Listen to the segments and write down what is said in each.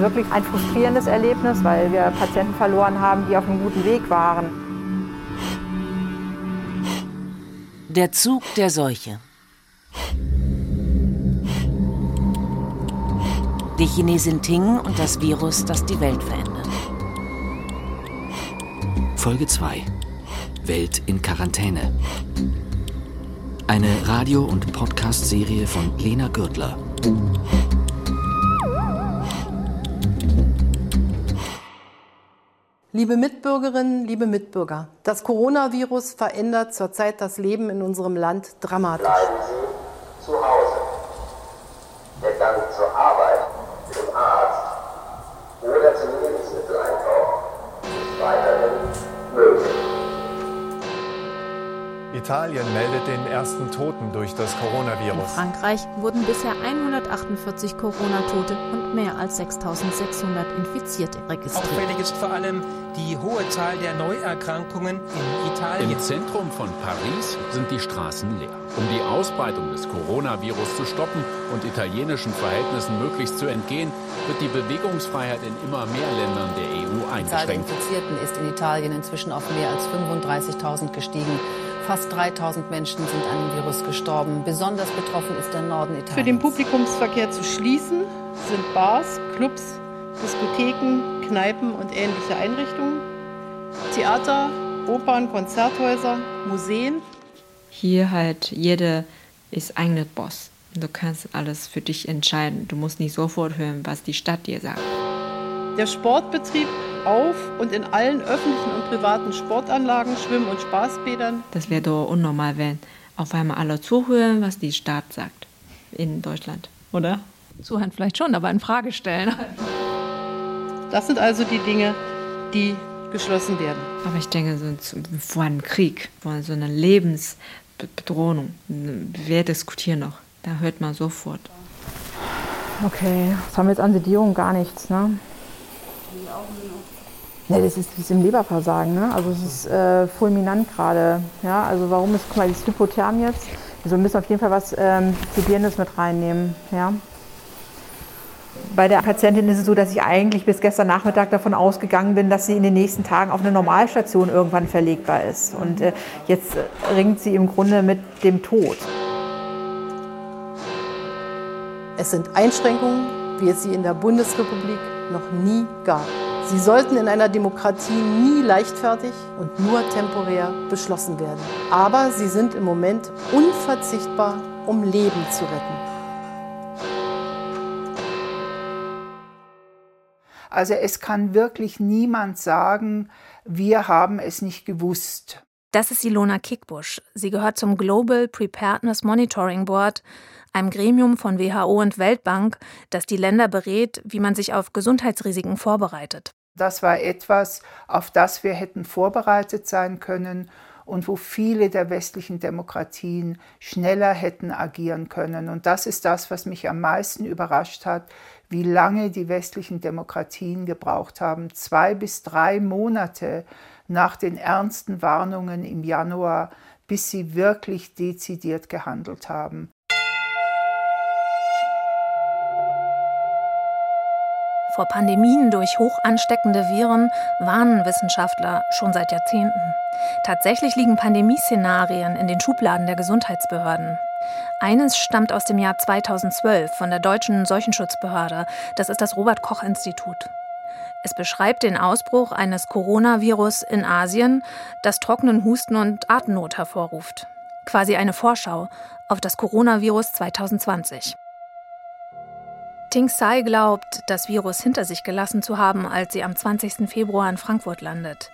wirklich ein frustrierendes Erlebnis, weil wir Patienten verloren haben, die auf einem guten Weg waren. Der Zug der Seuche. Die Chinesin Ting und das Virus, das die Welt verändert. Folge 2. Welt in Quarantäne. Eine Radio- und Podcast-Serie von Lena Gürtler. Liebe Mitbürgerinnen, liebe Mitbürger, das Coronavirus verändert zurzeit das Leben in unserem Land dramatisch. Bleiben Sie zu Hause. Italien meldet den ersten Toten durch das In Coronavirus. Frankreich wurden bisher 148 Corona-Tote und mehr als 6600 Infizierte registriert. Auffällig ist vor allem die hohe Zahl der Neuerkrankungen in Italien. Im Zentrum von Paris sind die Straßen leer. Um die Ausbreitung des Coronavirus zu stoppen und italienischen Verhältnissen möglichst zu entgehen, wird die Bewegungsfreiheit in immer mehr Ländern der EU Die Zahl der eingeschränkt. Infizierten ist in Italien inzwischen auf mehr als 35.000 gestiegen. Fast 3.000 Menschen sind an dem Virus gestorben. Besonders betroffen ist der Norden Italiens. Für den Publikumsverkehr zu schließen sind Bars, Clubs, Diskotheken, Kneipen und ähnliche Einrichtungen, Theater, Opern, Konzerthäuser, Museen. Hier halt jeder ist eigene Boss. Du kannst alles für dich entscheiden. Du musst nicht sofort hören, was die Stadt dir sagt. Der Sportbetrieb auf und in allen öffentlichen und privaten Sportanlagen, Schwimm- und Spaßbädern. Das wäre doch unnormal, wenn auf einmal alle zuhören, was die Stadt sagt in Deutschland, oder? Zuhören vielleicht schon, aber in Frage stellen. Das sind also die Dinge, die geschlossen werden. Aber ich denke, so vor einem Krieg, vor so einer Lebensbedrohung, wer diskutiert noch? Da hört man sofort. Okay, was haben wir jetzt an Sedierung? Gar nichts, ne? Ne, das ist, das ist im Leberversagen, ne? Also es ist äh, fulminant gerade. Ja, also warum ist, guck mal, das Hypotherm jetzt. Also wir müssen auf jeden Fall was ähm, mit reinnehmen, ja. Bei der Patientin ist es so, dass ich eigentlich bis gestern Nachmittag davon ausgegangen bin, dass sie in den nächsten Tagen auf eine Normalstation irgendwann verlegbar ist. Und äh, jetzt äh, ringt sie im Grunde mit dem Tod. Es sind Einschränkungen, wie es sie in der Bundesrepublik noch nie gab. Sie sollten in einer Demokratie nie leichtfertig und nur temporär beschlossen werden. Aber sie sind im Moment unverzichtbar, um Leben zu retten. Also es kann wirklich niemand sagen, wir haben es nicht gewusst. Das ist Ilona Kickbusch. Sie gehört zum Global Preparedness Monitoring Board, einem Gremium von WHO und Weltbank, das die Länder berät, wie man sich auf Gesundheitsrisiken vorbereitet. Das war etwas, auf das wir hätten vorbereitet sein können und wo viele der westlichen Demokratien schneller hätten agieren können. Und das ist das, was mich am meisten überrascht hat, wie lange die westlichen Demokratien gebraucht haben. Zwei bis drei Monate nach den ernsten Warnungen im Januar, bis sie wirklich dezidiert gehandelt haben. Vor Pandemien durch hoch ansteckende Viren warnen Wissenschaftler schon seit Jahrzehnten. Tatsächlich liegen Pandemieszenarien in den Schubladen der Gesundheitsbehörden. Eines stammt aus dem Jahr 2012 von der deutschen Seuchenschutzbehörde. Das ist das Robert Koch Institut. Es beschreibt den Ausbruch eines Coronavirus in Asien, das trockenen Husten und Atemnot hervorruft. Quasi eine Vorschau auf das Coronavirus 2020. Ting Sai glaubt, das Virus hinter sich gelassen zu haben, als sie am 20. Februar in Frankfurt landet.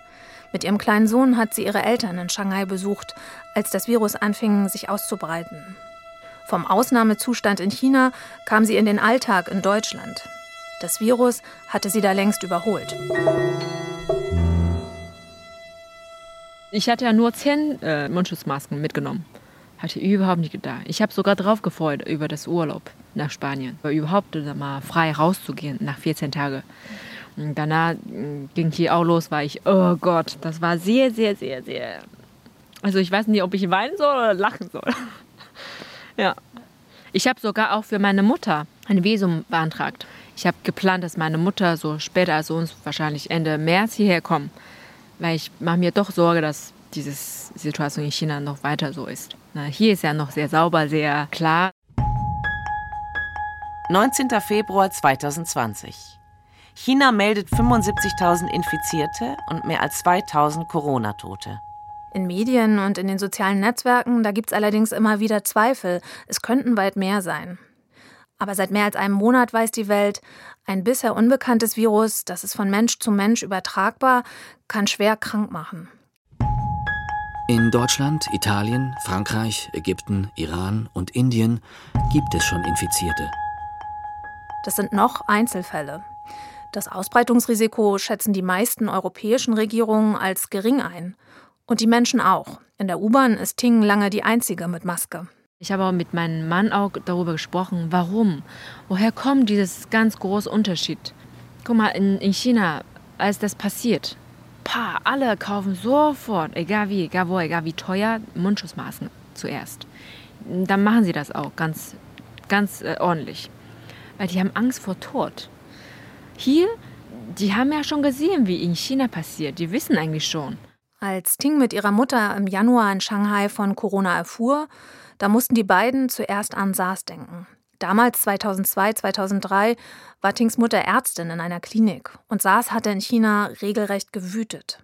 Mit ihrem kleinen Sohn hat sie ihre Eltern in Shanghai besucht, als das Virus anfing, sich auszubreiten. Vom Ausnahmezustand in China kam sie in den Alltag in Deutschland. Das Virus hatte sie da längst überholt. Ich hatte ja nur zehn äh, Mundschutzmasken mitgenommen. Hatte überhaupt nicht gedacht. Ich habe sogar drauf gefreut über das Urlaub nach Spanien. Überhaupt mal frei rauszugehen nach 14 Tagen. Und danach mh, ging hier auch los, war ich, oh Gott, das war sehr, sehr, sehr, sehr. Also ich weiß nicht, ob ich weinen soll oder lachen soll. ja. Ich habe sogar auch für meine Mutter ein Visum beantragt. Ich habe geplant, dass meine Mutter so später als uns wahrscheinlich Ende März hierher kommt, weil ich mache mir doch Sorge, dass diese Situation in China noch weiter so ist. Na, hier ist ja noch sehr sauber, sehr klar. 19. Februar 2020. China meldet 75.000 Infizierte und mehr als 2.000 Corona-Tote. In Medien und in den sozialen Netzwerken, da gibt es allerdings immer wieder Zweifel. Es könnten weit mehr sein. Aber seit mehr als einem Monat weiß die Welt, ein bisher unbekanntes Virus, das ist von Mensch zu Mensch übertragbar, kann schwer krank machen. In Deutschland, Italien, Frankreich, Ägypten, Iran und Indien gibt es schon Infizierte. Das sind noch Einzelfälle. Das Ausbreitungsrisiko schätzen die meisten europäischen Regierungen als gering ein. Und die Menschen auch. In der U-Bahn ist Ting lange die einzige mit Maske. Ich habe auch mit meinem Mann auch darüber gesprochen, warum. Woher kommt dieses ganz große Unterschied? Guck mal, in, in China, als das passiert, pa, alle kaufen sofort, egal wie, egal wo, egal wie teuer, Mundschutzmasken zuerst. Dann machen sie das auch ganz, ganz äh, ordentlich. Weil die haben Angst vor Tod. Hier, die haben ja schon gesehen, wie in China passiert. Die wissen eigentlich schon. Als Ting mit ihrer Mutter im Januar in Shanghai von Corona erfuhr, da mussten die beiden zuerst an SARS denken. Damals, 2002, 2003, war Tings Mutter Ärztin in einer Klinik und SARS hatte in China regelrecht gewütet.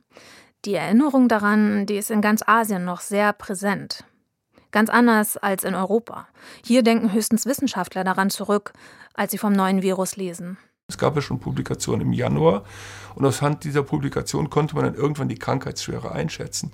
Die Erinnerung daran, die ist in ganz Asien noch sehr präsent. Ganz anders als in Europa. Hier denken höchstens Wissenschaftler daran zurück, als sie vom neuen Virus lesen. Es gab ja schon Publikationen im Januar und aus Hand dieser Publikation konnte man dann irgendwann die Krankheitsschwere einschätzen.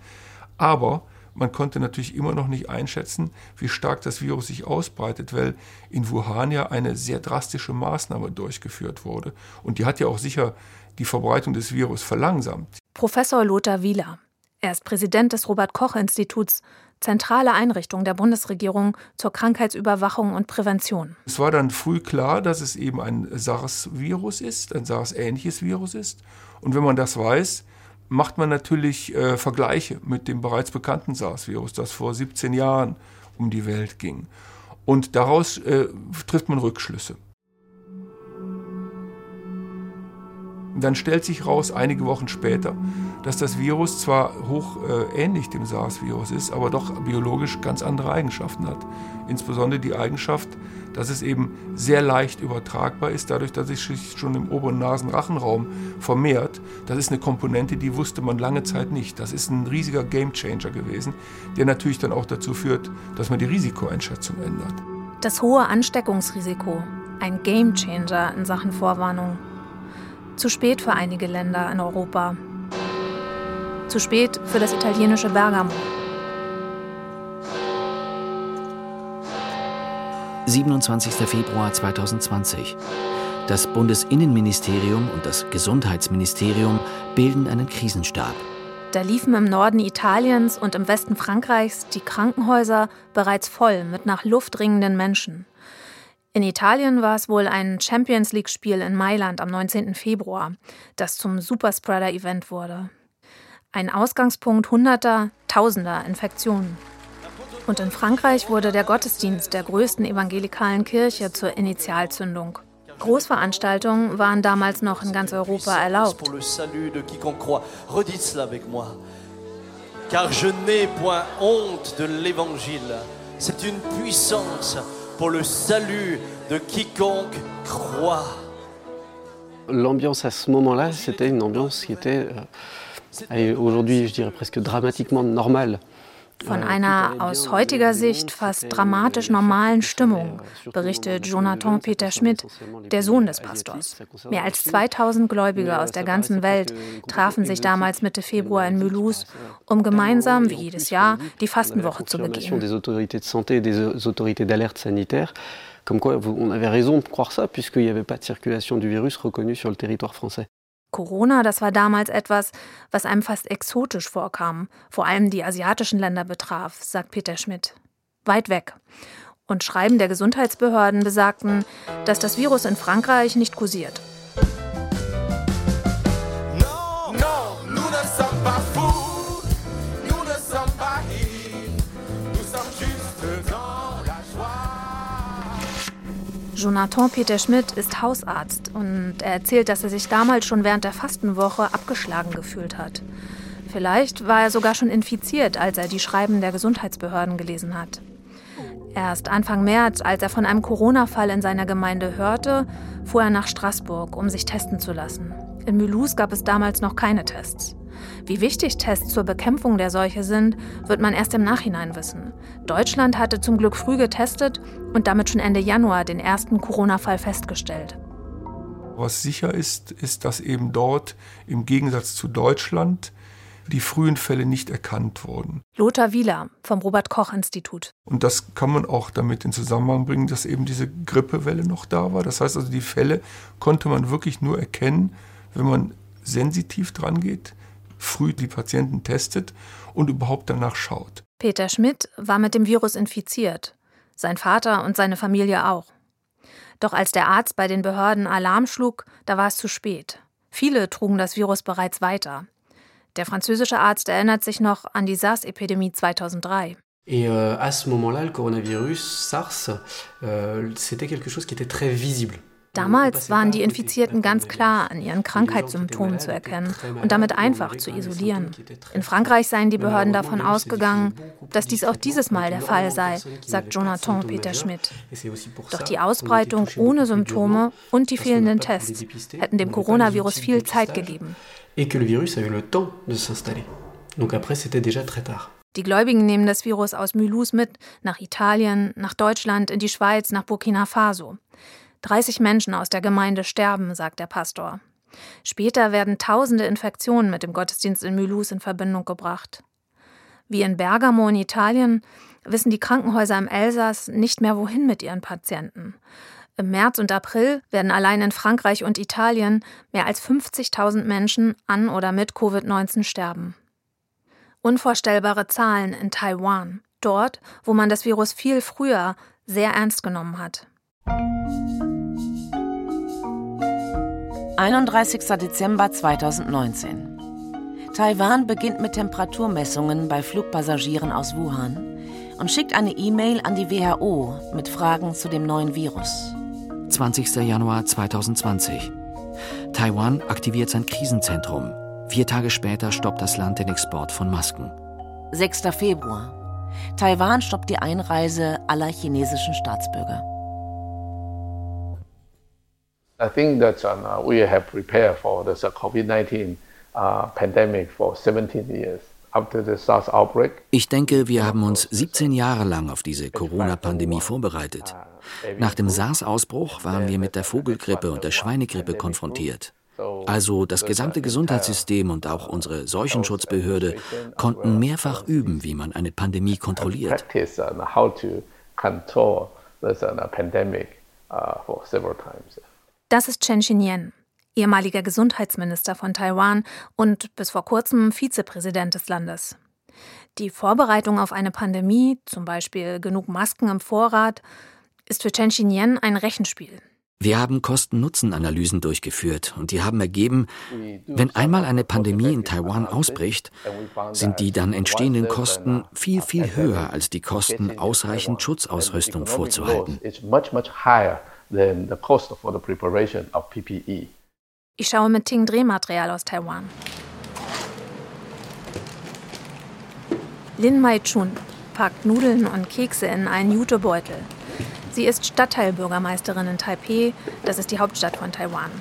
Aber man konnte natürlich immer noch nicht einschätzen, wie stark das Virus sich ausbreitet, weil in Wuhan ja eine sehr drastische Maßnahme durchgeführt wurde. Und die hat ja auch sicher die Verbreitung des Virus verlangsamt. Professor Lothar Wieler. Er ist Präsident des Robert Koch Instituts zentrale Einrichtung der Bundesregierung zur Krankheitsüberwachung und Prävention. Es war dann früh klar, dass es eben ein SARS-Virus ist, ein SARS-ähnliches Virus ist. Und wenn man das weiß, macht man natürlich äh, Vergleiche mit dem bereits bekannten SARS-Virus, das vor 17 Jahren um die Welt ging. Und daraus äh, trifft man Rückschlüsse. dann stellt sich raus, einige Wochen später, dass das Virus zwar hoch äh, ähnlich dem SARS-Virus ist, aber doch biologisch ganz andere Eigenschaften hat. Insbesondere die Eigenschaft, dass es eben sehr leicht übertragbar ist, dadurch, dass es sich schon im oberen Nasenrachenraum vermehrt. Das ist eine Komponente, die wusste man lange Zeit nicht. Das ist ein riesiger Gamechanger gewesen, der natürlich dann auch dazu führt, dass man die Risikoeinschätzung ändert. Das hohe Ansteckungsrisiko, ein Gamechanger in Sachen Vorwarnung. Zu spät für einige Länder in Europa. Zu spät für das italienische Bergamo. 27. Februar 2020. Das Bundesinnenministerium und das Gesundheitsministerium bilden einen Krisenstab. Da liefen im Norden Italiens und im Westen Frankreichs die Krankenhäuser bereits voll mit nach Luft ringenden Menschen. In Italien war es wohl ein Champions League-Spiel in Mailand am 19. Februar, das zum Superspreader-Event wurde. Ein Ausgangspunkt hunderter, tausender Infektionen. Und in Frankreich wurde der Gottesdienst der größten evangelikalen Kirche zur Initialzündung. Großveranstaltungen waren damals noch in ganz Europa erlaubt. Car je n'ai point honte de l'évangile. C'est une puissance pour le salut de quiconque croit. L'ambiance à ce moment-là, c'était une ambiance qui était, euh, aujourd'hui je dirais presque dramatiquement normale. Von einer aus heutiger Sicht fast dramatisch normalen Stimmung, berichtet Jonathan Peter Schmidt, der Sohn des Pastors. Mehr als 2000 Gläubige aus der ganzen Welt trafen sich damals Mitte Februar in Mulhouse, um gemeinsam, wie jedes Jahr, die Fastenwoche zu begehen. Comme quoi, on avait raison de croire ça, puisqu'il n'y avait pas de circulation du virus reconnue sur le territoire français. Corona, das war damals etwas, was einem fast exotisch vorkam, vor allem die asiatischen Länder betraf, sagt Peter Schmidt. Weit weg. Und Schreiben der Gesundheitsbehörden besagten, dass das Virus in Frankreich nicht kursiert. Jonathan Peter Schmidt ist Hausarzt und er erzählt, dass er sich damals schon während der Fastenwoche abgeschlagen gefühlt hat. Vielleicht war er sogar schon infiziert, als er die Schreiben der Gesundheitsbehörden gelesen hat. Erst Anfang März, als er von einem Corona-Fall in seiner Gemeinde hörte, fuhr er nach Straßburg, um sich testen zu lassen. In Mulhouse gab es damals noch keine Tests. Wie wichtig Tests zur Bekämpfung der Seuche sind, wird man erst im Nachhinein wissen. Deutschland hatte zum Glück früh getestet und damit schon Ende Januar den ersten Corona-Fall festgestellt. Was sicher ist, ist, dass eben dort im Gegensatz zu Deutschland die frühen Fälle nicht erkannt wurden. Lothar Wieler vom Robert Koch Institut. Und das kann man auch damit in Zusammenhang bringen, dass eben diese Grippewelle noch da war. Das heißt also, die Fälle konnte man wirklich nur erkennen, wenn man sensitiv dran geht, früh die Patienten testet und überhaupt danach schaut. Peter Schmidt war mit dem Virus infiziert, sein Vater und seine Familie auch. Doch als der Arzt bei den Behörden Alarm schlug, da war es zu spät. Viele trugen das Virus bereits weiter. Der französische Arzt erinnert sich noch an die SARS-Epidemie 2003. Et euh, à ce moment-là, le coronavirus SARS, euh, c'était quelque chose qui était très visible. Damals waren die Infizierten ganz klar an ihren Krankheitssymptomen zu erkennen und damit einfach zu isolieren. In Frankreich seien die Behörden davon ausgegangen, dass dies auch dieses Mal der Fall sei, sagt Jonathan Peter Schmidt. Doch die Ausbreitung ohne Symptome und die fehlenden Tests hätten dem Coronavirus viel Zeit gegeben. Die Gläubigen nehmen das Virus aus Mulhouse mit, nach Italien, nach Deutschland, in die Schweiz, nach Burkina Faso. 30 Menschen aus der Gemeinde sterben, sagt der Pastor. Später werden tausende Infektionen mit dem Gottesdienst in Mulhouse in Verbindung gebracht. Wie in Bergamo in Italien wissen die Krankenhäuser im Elsass nicht mehr, wohin mit ihren Patienten. Im März und April werden allein in Frankreich und Italien mehr als 50.000 Menschen an oder mit Covid-19 sterben. Unvorstellbare Zahlen in Taiwan, dort, wo man das Virus viel früher sehr ernst genommen hat. 31. Dezember 2019. Taiwan beginnt mit Temperaturmessungen bei Flugpassagieren aus Wuhan und schickt eine E-Mail an die WHO mit Fragen zu dem neuen Virus. 20. Januar 2020. Taiwan aktiviert sein Krisenzentrum. Vier Tage später stoppt das Land den Export von Masken. 6. Februar. Taiwan stoppt die Einreise aller chinesischen Staatsbürger. I think that uh, we have prepared for this uh, COVID-19 uh, pandemic for 17 years. Ich denke, wir haben uns 17 Jahre lang auf diese Corona-Pandemie vorbereitet. Nach dem SARS-Ausbruch waren wir mit der Vogelgrippe und der Schweinegrippe konfrontiert. Also das gesamte Gesundheitssystem und auch unsere Seuchenschutzbehörde konnten mehrfach üben, wie man eine Pandemie kontrolliert. Das ist Chen Xinyan, ehemaliger Gesundheitsminister von Taiwan und bis vor kurzem Vizepräsident des Landes. Die Vorbereitung auf eine Pandemie, zum Beispiel genug Masken im Vorrat, ist für Chen Xinyan ein Rechenspiel. Wir haben Kosten-Nutzen-Analysen durchgeführt und die haben ergeben, wenn einmal eine Pandemie in Taiwan ausbricht, sind die dann entstehenden Kosten viel, viel höher als die Kosten, ausreichend Schutzausrüstung vorzuhalten. Than the cost for the preparation of PPE. Ich schaue mit Ting Drehmaterial aus Taiwan. Lin Mai Chun packt Nudeln und Kekse in einen Jutebeutel. Sie ist Stadtteilbürgermeisterin in Taipeh, das ist die Hauptstadt von Taiwan.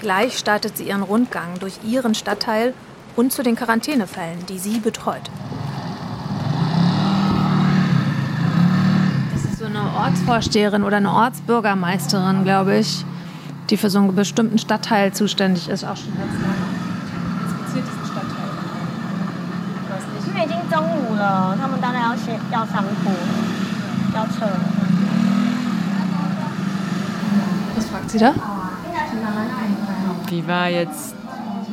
Gleich startet sie ihren Rundgang durch ihren Stadtteil und zu den Quarantänefällen, die sie betreut. eine Ortsvorsteherin oder eine Ortsbürgermeisterin, glaube ich, die für so einen bestimmten Stadtteil zuständig ist, auch schon ganz lange. Inspiziert diesen Stadtteil. Ich weiß nicht. 因为已经中午了，他们当然要先要上课，要撤。Was fragt sie da? Wie war jetzt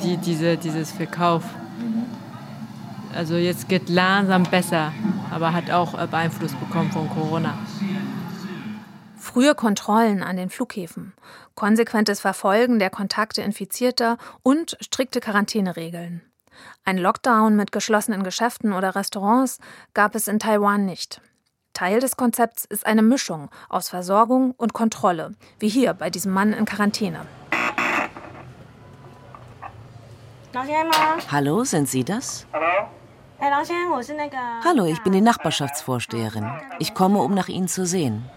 die, diese, dieses Verkauf? Also jetzt geht langsam besser, aber hat auch Beeinfluss bekommen von Corona. Frühe Kontrollen an den Flughäfen, konsequentes Verfolgen der Kontakte Infizierter und strikte Quarantäneregeln. Ein Lockdown mit geschlossenen Geschäften oder Restaurants gab es in Taiwan nicht. Teil des Konzepts ist eine Mischung aus Versorgung und Kontrolle, wie hier bei diesem Mann in Quarantäne. Hallo, sind Sie das? Hallo, ich bin die Nachbarschaftsvorsteherin. Ich komme, um nach Ihnen zu sehen.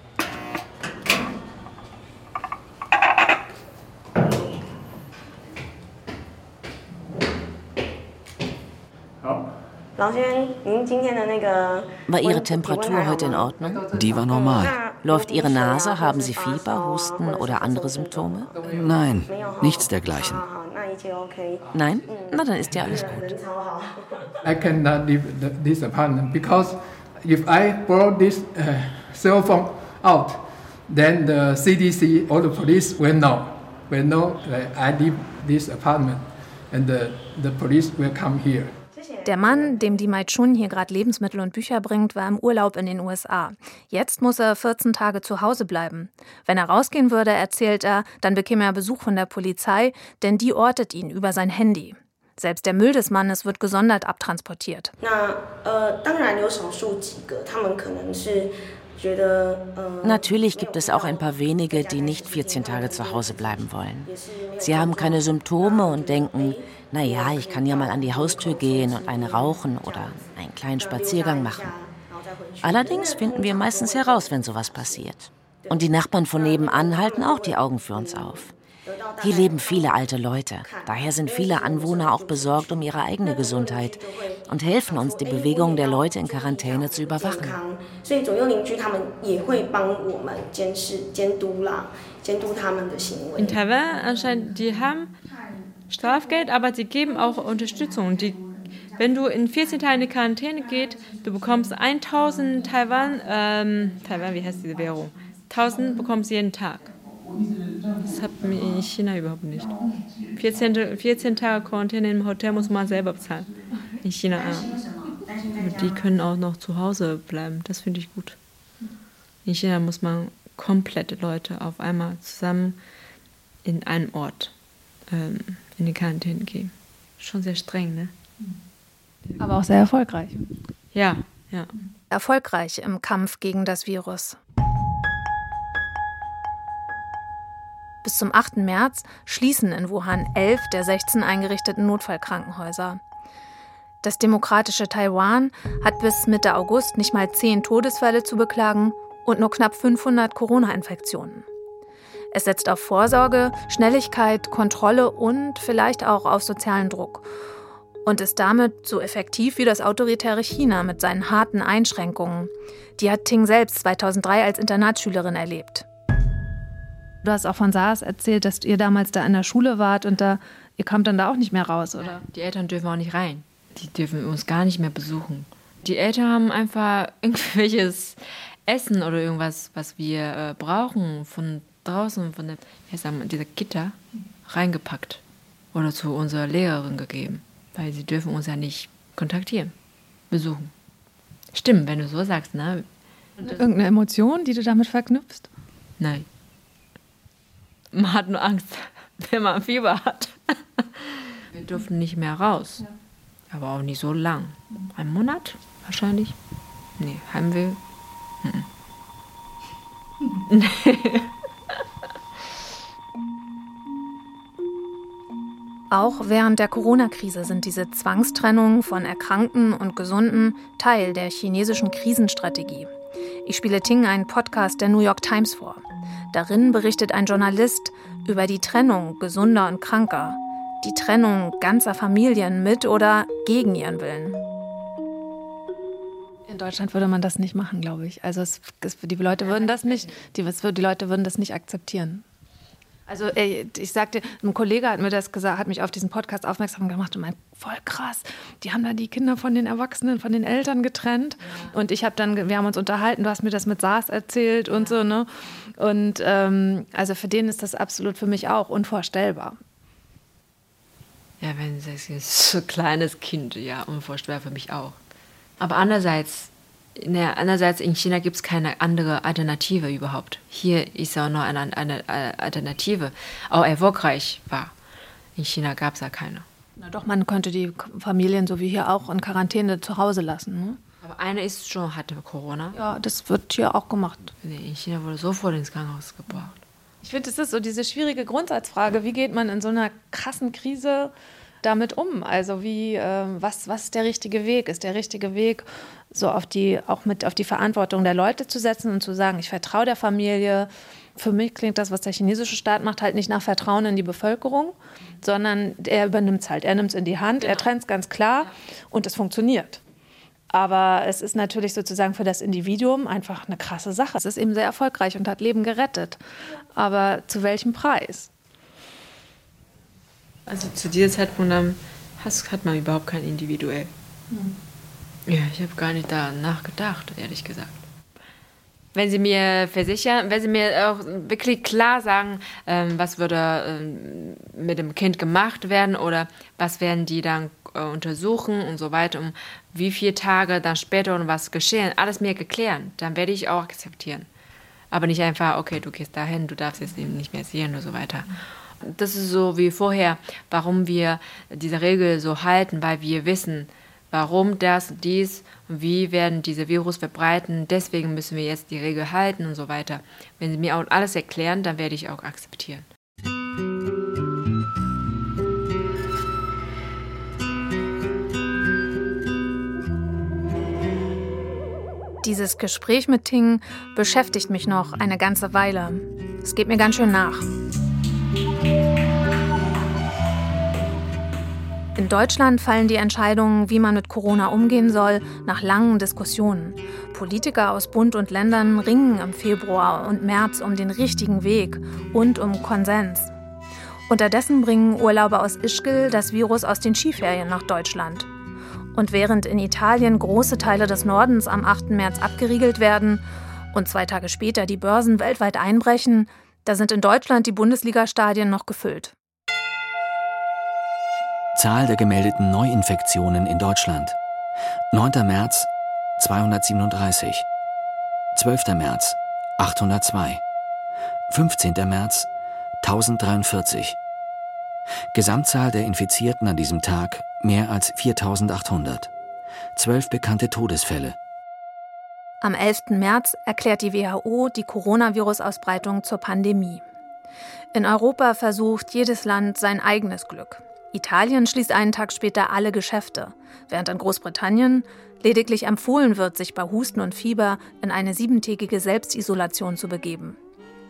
War Ihre Temperatur heute in Ordnung? Die war normal. Läuft Ihre Nase? Haben Sie Fieber, Husten oder andere Symptome? Nein, nichts dergleichen. Nein? Na, dann ist ja alles gut. I cannot leave this apartment because if I brought this uh, cell phone out, then the CDC or the police will know, will know that I leave this apartment and the, the police will come here. Der Mann, dem die Mai Chun hier gerade Lebensmittel und Bücher bringt, war im Urlaub in den USA. Jetzt muss er 14 Tage zu Hause bleiben. Wenn er rausgehen würde, erzählt er, dann bekäme er Besuch von der Polizei, denn die ortet ihn über sein Handy. Selbst der Müll des Mannes wird gesondert abtransportiert. Natürlich gibt es auch ein paar wenige, die nicht 14 Tage zu Hause bleiben wollen. Sie haben keine Symptome und denken, naja, ich kann ja mal an die Haustür gehen und eine rauchen oder einen kleinen Spaziergang machen. Allerdings finden wir meistens heraus, wenn sowas passiert. Und die Nachbarn von nebenan halten auch die Augen für uns auf. Hier leben viele alte Leute. Daher sind viele Anwohner auch besorgt um ihre eigene Gesundheit und helfen uns, die Bewegung der Leute in Quarantäne zu überwachen. In Taiwan anscheinend, die haben Strafgeld, aber sie geben auch Unterstützung. Die, wenn du in 14 Tagen in Quarantäne gehst, du bekommst 1000 Taiwan, ähm, Taiwan, wie heißt diese Währung? 1000 bekommst jeden Tag. Das hat mir in China überhaupt nicht. 14, 14 Tage Quarantäne im Hotel muss man selber bezahlen. In China ja. die können auch noch zu Hause bleiben. Das finde ich gut. In China muss man komplette Leute auf einmal zusammen in einem Ort ähm, in die Quarantäne gehen. Schon sehr streng, ne? Aber auch sehr erfolgreich. Ja, ja. Erfolgreich im Kampf gegen das Virus. Bis zum 8. März schließen in Wuhan elf der 16 eingerichteten Notfallkrankenhäuser. Das demokratische Taiwan hat bis Mitte August nicht mal zehn Todesfälle zu beklagen und nur knapp 500 Corona-Infektionen. Es setzt auf Vorsorge, Schnelligkeit, Kontrolle und vielleicht auch auf sozialen Druck und ist damit so effektiv wie das autoritäre China mit seinen harten Einschränkungen. Die hat Ting selbst 2003 als Internatsschülerin erlebt. Du hast auch von SARS erzählt, dass ihr damals da in der Schule wart und da ihr kamt dann da auch nicht mehr raus, oder? Die Eltern dürfen auch nicht rein. Die dürfen uns gar nicht mehr besuchen. Die Eltern haben einfach irgendwelches Essen oder irgendwas, was wir äh, brauchen, von draußen von der, wie sagen, dieser Gitter reingepackt oder zu unserer Lehrerin gegeben, weil sie dürfen uns ja nicht kontaktieren, besuchen. Stimmt, wenn du so sagst, ne? Irgendeine Emotion, die du damit verknüpfst? Nein. Man hat nur Angst, wenn man Fieber hat. Wir durften nicht mehr raus. Aber auch nicht so lang. Ein Monat wahrscheinlich? Nee, Heimweh? Hm. Nee. Auch während der Corona-Krise sind diese Zwangstrennungen von Erkrankten und Gesunden Teil der chinesischen Krisenstrategie. Ich spiele Ting einen Podcast der New York Times vor. Darin berichtet ein Journalist über die Trennung gesunder und kranker, die Trennung ganzer Familien mit oder gegen ihren Willen. In Deutschland würde man das nicht machen, glaube ich. Also es, es, die Leute würden das nicht, die, die Leute würden das nicht akzeptieren. Also ich sagte, ein Kollege hat mir das gesagt, hat mich auf diesen Podcast aufmerksam gemacht und meint, voll krass, die haben da die Kinder von den Erwachsenen, von den Eltern getrennt. Und ich habe dann, wir haben uns unterhalten, du hast mir das mit SARS erzählt und so, ne? Und ähm, also für den ist das absolut für mich auch unvorstellbar. Ja, wenn das ist so ein kleines Kind, ja, unvorstellbar für mich auch. Aber andererseits, Ne, einerseits in China gibt es keine andere Alternative überhaupt. Hier ist auch noch eine, eine, eine Alternative, auch erfolgreich war. In China gab es ja keine. Na doch, man könnte die Familien so wie hier auch in Quarantäne zu Hause lassen. Ne? Aber eine ist schon, hatte Corona. Ja, das wird hier auch gemacht. Nee, in China wurde sofort ins Krankenhaus gebracht. Ich finde, es ist so diese schwierige Grundsatzfrage, wie geht man in so einer krassen Krise damit um? Also wie, äh, was, was ist der richtige Weg? Ist der richtige Weg, so auf die, auch mit auf die Verantwortung der Leute zu setzen und zu sagen, ich vertraue der Familie. Für mich klingt das, was der chinesische Staat macht, halt nicht nach Vertrauen in die Bevölkerung, sondern er übernimmt es halt. Er nimmt es in die Hand, genau. er trennt es ganz klar und es funktioniert. Aber es ist natürlich sozusagen für das Individuum einfach eine krasse Sache. Es ist eben sehr erfolgreich und hat Leben gerettet. Aber zu welchem Preis? Also zu diesem Zeitpunkt hat man überhaupt kein individuell. Mhm. Ja, ich habe gar nicht da nachgedacht, ehrlich gesagt. Wenn Sie mir versichern, wenn Sie mir auch wirklich klar sagen, ähm, was würde ähm, mit dem Kind gemacht werden oder was werden die dann äh, untersuchen und so weiter, um wie viele Tage dann später und was geschehen, alles mir geklärt, dann werde ich auch akzeptieren. Aber nicht einfach, okay, du gehst dahin, du darfst jetzt eben nicht mehr sehen und so weiter. Das ist so wie vorher, warum wir diese Regel so halten, weil wir wissen, warum das, dies und wie werden diese Virus verbreiten. Deswegen müssen wir jetzt die Regel halten und so weiter. Wenn Sie mir auch alles erklären, dann werde ich auch akzeptieren. Dieses Gespräch mit Ting beschäftigt mich noch eine ganze Weile. Es geht mir ganz schön nach. In Deutschland fallen die Entscheidungen, wie man mit Corona umgehen soll, nach langen Diskussionen. Politiker aus Bund und Ländern ringen im Februar und März um den richtigen Weg und um Konsens. Unterdessen bringen Urlauber aus Ischgl das Virus aus den Skiferien nach Deutschland. Und während in Italien große Teile des Nordens am 8. März abgeriegelt werden und zwei Tage später die Börsen weltweit einbrechen, da sind in Deutschland die Bundesliga-Stadien noch gefüllt. Zahl der gemeldeten Neuinfektionen in Deutschland. 9. März 237. 12. März 802. 15. März 1043. Gesamtzahl der Infizierten an diesem Tag mehr als 4800. Zwölf bekannte Todesfälle. Am 11. März erklärt die WHO die Coronavirus-Ausbreitung zur Pandemie. In Europa versucht jedes Land sein eigenes Glück. Italien schließt einen Tag später alle Geschäfte, während in Großbritannien lediglich empfohlen wird, sich bei Husten und Fieber in eine siebentägige Selbstisolation zu begeben.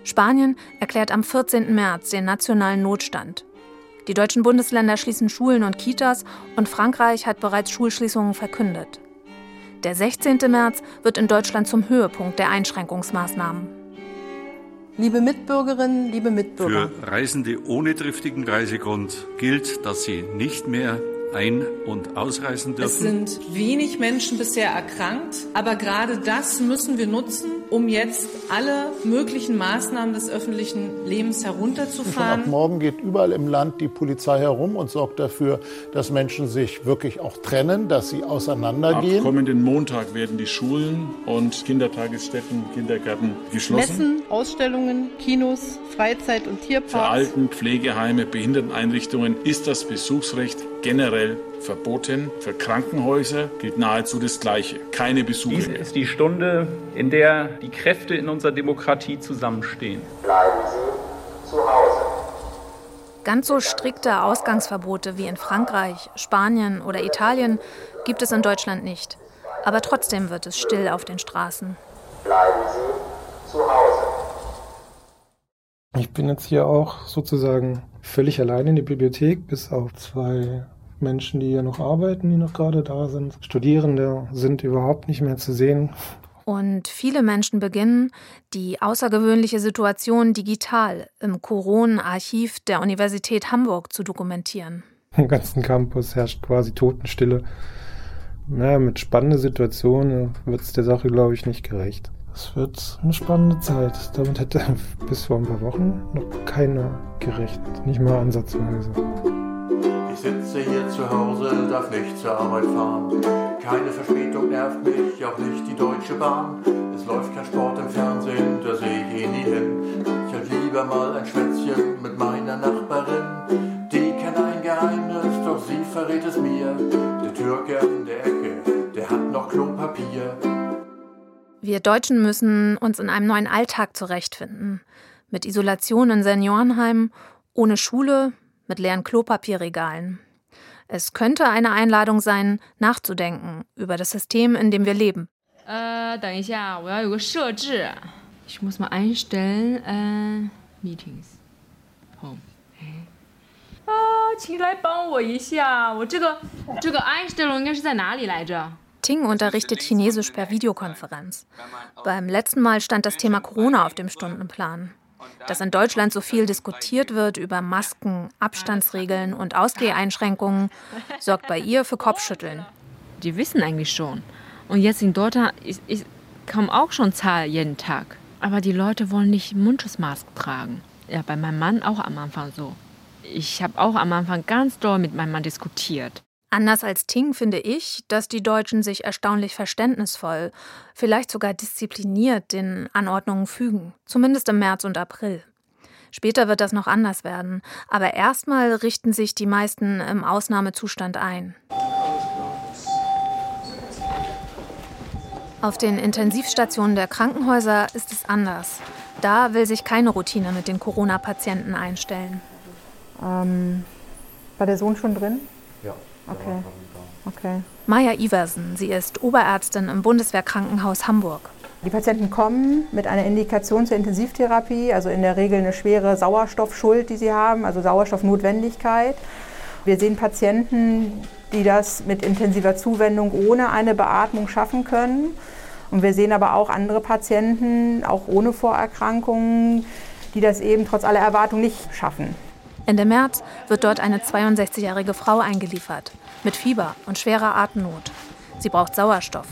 Spanien erklärt am 14. März den nationalen Notstand. Die deutschen Bundesländer schließen Schulen und Kitas und Frankreich hat bereits Schulschließungen verkündet. Der 16. März wird in Deutschland zum Höhepunkt der Einschränkungsmaßnahmen. Liebe Mitbürgerinnen, liebe Mitbürger. Für Reisende ohne triftigen Reisegrund gilt, dass sie nicht mehr ein- und ausreisen dürfen. Es sind wenig Menschen bisher erkrankt, aber gerade das müssen wir nutzen, um jetzt alle möglichen Maßnahmen des öffentlichen Lebens herunterzufahren. Schon ab morgen geht überall im Land die Polizei herum und sorgt dafür, dass Menschen sich wirklich auch trennen, dass sie auseinandergehen. Ab kommenden Montag werden die Schulen und Kindertagesstätten, Kindergärten geschlossen. Messen, Ausstellungen, Kinos, Freizeit- und Tierparks. Für Alten, Pflegeheime, Behinderteneinrichtungen ist das Besuchsrecht generell verboten. Für Krankenhäuser gilt nahezu das Gleiche. Keine Besuche Dies mehr. ist die Stunde, in der die Kräfte in unserer Demokratie zusammenstehen. Bleiben Sie zu Hause. Ganz so strikte Ausgangsverbote wie in Frankreich, Spanien oder Italien gibt es in Deutschland nicht. Aber trotzdem wird es still auf den Straßen. Bleiben Sie zu Hause. Ich bin jetzt hier auch sozusagen völlig allein in die Bibliothek, bis auf zwei Menschen, die hier noch arbeiten, die noch gerade da sind. Studierende sind überhaupt nicht mehr zu sehen. Und viele Menschen beginnen, die außergewöhnliche Situation digital im Corona-Archiv der Universität Hamburg zu dokumentieren. Im ganzen Campus herrscht quasi Totenstille. Naja, mit spannenden Situationen wird es der Sache, glaube ich, nicht gerecht. Es wird eine spannende Zeit. Damit hätte bis vor ein paar Wochen noch keiner gerechnet. Nicht mal ansatzweise. Ich sitze hier zu Hause, darf nicht zur Arbeit fahren. Keine Verspätung nervt mich, auch nicht die Deutsche Bahn. Es läuft kein Sport im Fernsehen, da sehe ich eh nie hin. Ich hält lieber mal ein Schwätzchen mit meiner Nachbarin. Die kennt ein Geheimnis, doch sie verrät es mir. Der Türke in der Ecke, der hat noch Klopapier. Wir Deutschen müssen uns in einem neuen Alltag zurechtfinden. Mit Isolation in Seniorenheimen, ohne Schule, mit leeren Klopapierregalen. Es könnte eine Einladung sein, nachzudenken über das System, in dem wir leben. Äh, ich muss mal einstellen, äh, Meetings. Home. 啊，请来帮我一下，我这个这个 Einstellung 应该是在哪里来着？Ting unterrichtet Chinesisch per Videokonferenz. Beim letzten Mal stand das Thema Corona auf dem Stundenplan. Dass in Deutschland so viel diskutiert wird über Masken, Abstandsregeln und Ausgeheinschränkungen, sorgt bei ihr für Kopfschütteln. Die wissen eigentlich schon. Und jetzt in Deutschland ist, ist, kommen auch schon Zahlen jeden Tag. Aber die Leute wollen nicht Mundschutzmasken tragen. Ja, bei meinem Mann auch am Anfang so. Ich habe auch am Anfang ganz doll mit meinem Mann diskutiert. Anders als Ting finde ich, dass die Deutschen sich erstaunlich verständnisvoll, vielleicht sogar diszipliniert den Anordnungen fügen, zumindest im März und April. Später wird das noch anders werden, aber erstmal richten sich die meisten im Ausnahmezustand ein. Auf den Intensivstationen der Krankenhäuser ist es anders. Da will sich keine Routine mit den Corona-Patienten einstellen. Ähm, war der Sohn schon drin? Okay. okay. Maja Iversen, sie ist Oberärztin im Bundeswehrkrankenhaus Hamburg. Die Patienten kommen mit einer Indikation zur Intensivtherapie, also in der Regel eine schwere Sauerstoffschuld, die sie haben, also Sauerstoffnotwendigkeit. Wir sehen Patienten, die das mit intensiver Zuwendung ohne eine Beatmung schaffen können. Und wir sehen aber auch andere Patienten, auch ohne Vorerkrankungen, die das eben trotz aller Erwartungen nicht schaffen. Ende März wird dort eine 62-jährige Frau eingeliefert mit Fieber und schwerer Atemnot. Sie braucht Sauerstoff.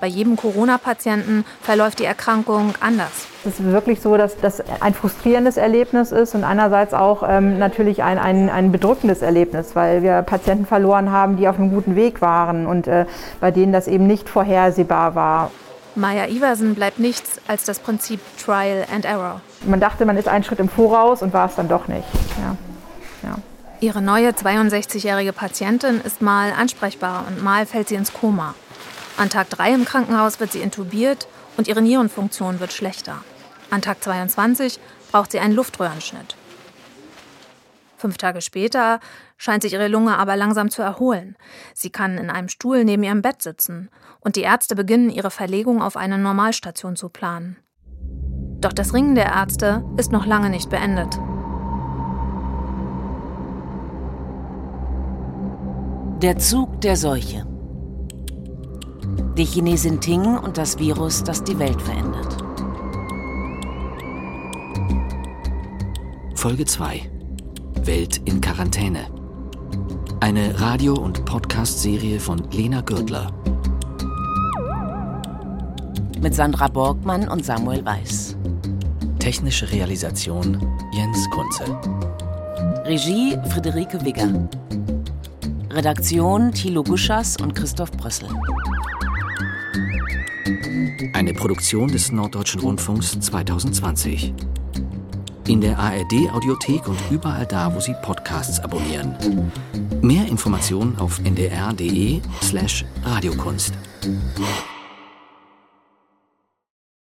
Bei jedem Corona-Patienten verläuft die Erkrankung anders. Es ist wirklich so, dass das ein frustrierendes Erlebnis ist und einerseits auch ähm, natürlich ein, ein, ein bedrückendes Erlebnis, weil wir Patienten verloren haben, die auf einem guten Weg waren und äh, bei denen das eben nicht vorhersehbar war. Maya Iversen bleibt nichts als das Prinzip Trial and Error. Man dachte, man ist einen Schritt im Voraus und war es dann doch nicht. Ja. Ja. Ihre neue 62-jährige Patientin ist mal ansprechbar und mal fällt sie ins Koma. An Tag 3 im Krankenhaus wird sie intubiert und ihre Nierenfunktion wird schlechter. An Tag 22 braucht sie einen Luftröhrenschnitt. Fünf Tage später scheint sich ihre Lunge aber langsam zu erholen. Sie kann in einem Stuhl neben ihrem Bett sitzen und die Ärzte beginnen, ihre Verlegung auf eine Normalstation zu planen. Doch das Ringen der Ärzte ist noch lange nicht beendet. Der Zug der Seuche. Die Chinesin Ting und das Virus, das die Welt verändert. Folge 2. Welt in Quarantäne. Eine Radio- und Podcast-Serie von Lena Gürtler. Mit Sandra Borgmann und Samuel Weiß. Technische Realisation Jens Kunze. Regie Friederike Wigger. Redaktion Thilo Guschas und Christoph Brössel. Eine Produktion des Norddeutschen Rundfunks 2020. In der ARD Audiothek und überall da, wo Sie Podcasts abonnieren. Mehr Informationen auf ndr.de/radiokunst. slash